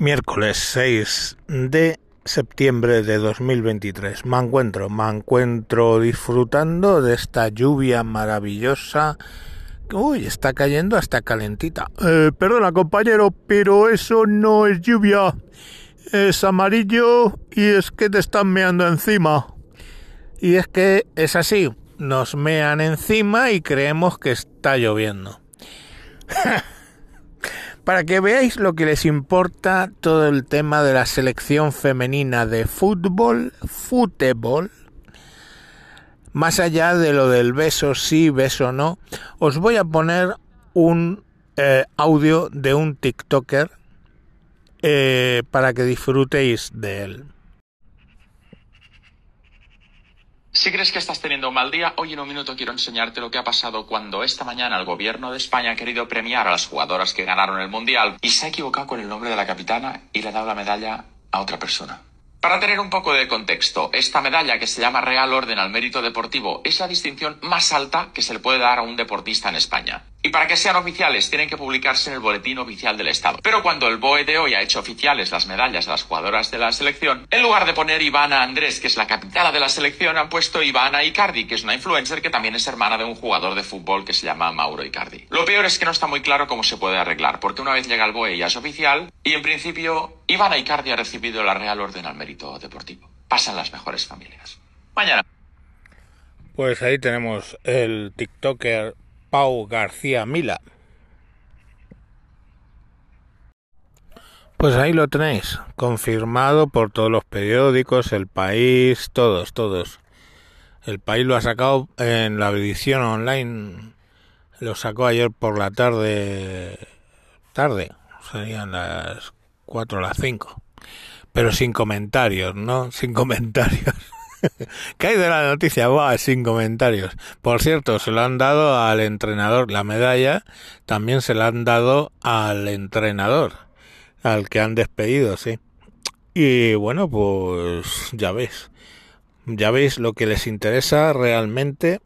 Miércoles 6 de septiembre de 2023. Me encuentro, me encuentro disfrutando de esta lluvia maravillosa. Uy, está cayendo hasta calentita. Eh, perdona, compañero, pero eso no es lluvia. Es amarillo y es que te están meando encima. Y es que es así. Nos mean encima y creemos que está lloviendo. para que veáis lo que les importa todo el tema de la selección femenina de fútbol, fútbol, más allá de lo del beso sí, beso no, os voy a poner un eh, audio de un TikToker eh, para que disfrutéis de él. Si crees que estás teniendo un mal día, hoy en un minuto quiero enseñarte lo que ha pasado cuando esta mañana el gobierno de España ha querido premiar a las jugadoras que ganaron el Mundial y se ha equivocado con el nombre de la capitana y le ha dado la medalla a otra persona. Para tener un poco de contexto, esta medalla que se llama Real Orden al Mérito Deportivo es la distinción más alta que se le puede dar a un deportista en España. Y para que sean oficiales tienen que publicarse en el Boletín Oficial del Estado. Pero cuando el BOE de hoy ha hecho oficiales las medallas de las jugadoras de la selección, en lugar de poner Ivana Andrés, que es la capitana de la selección, han puesto Ivana Icardi, que es una influencer que también es hermana de un jugador de fútbol que se llama Mauro Icardi. Lo peor es que no está muy claro cómo se puede arreglar, porque una vez llega el BOE ya es oficial, y en principio Ivana Icardi ha recibido la Real Orden al Mérito Deportivo. Pasan las mejores familias. Mañana. Pues ahí tenemos el TikToker Pau García Mila. Pues ahí lo tenéis, confirmado por todos los periódicos, el país, todos, todos. El país lo ha sacado en la edición online, lo sacó ayer por la tarde, tarde, serían las 4 o las 5, pero sin comentarios, ¿no? Sin comentarios. ¿Qué hay de la noticia? Va, sin comentarios. Por cierto, se lo han dado al entrenador. La medalla también se la han dado al entrenador, al que han despedido, sí. Y bueno, pues ya veis. Ya veis lo que les interesa realmente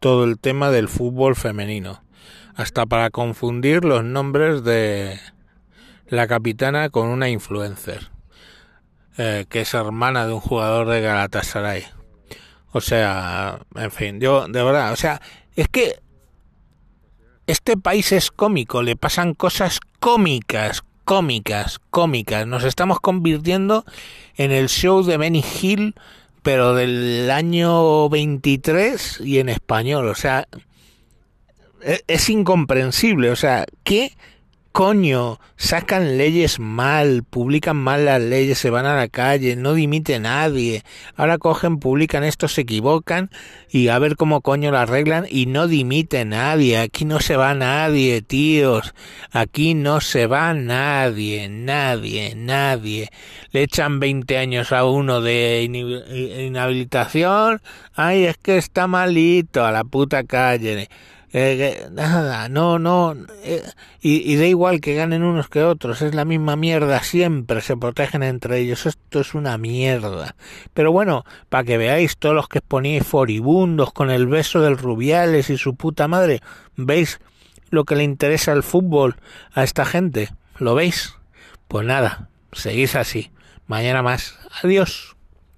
todo el tema del fútbol femenino. Hasta para confundir los nombres de la capitana con una influencer. Eh, que es hermana de un jugador de Galatasaray. O sea, en fin, yo de verdad, o sea, es que este país es cómico, le pasan cosas cómicas, cómicas, cómicas. Nos estamos convirtiendo en el show de Benny Hill, pero del año 23 y en español. O sea, es, es incomprensible. O sea, ¿qué coño, sacan leyes mal, publican mal las leyes, se van a la calle, no dimite nadie. Ahora cogen, publican esto, se equivocan y a ver cómo coño lo arreglan y no dimite nadie. Aquí no se va nadie, tíos. Aquí no se va nadie, nadie, nadie. Le echan 20 años a uno de inhabilitación. Ay, es que está malito, a la puta calle. Eh, nada, no, no, eh, y, da igual que ganen unos que otros, es la misma mierda siempre, se protegen entre ellos, esto es una mierda. Pero bueno, para que veáis todos los que poníais foribundos con el beso del Rubiales y su puta madre, ¿veis lo que le interesa el fútbol a esta gente? ¿Lo veis? Pues nada, seguís así. Mañana más. Adiós.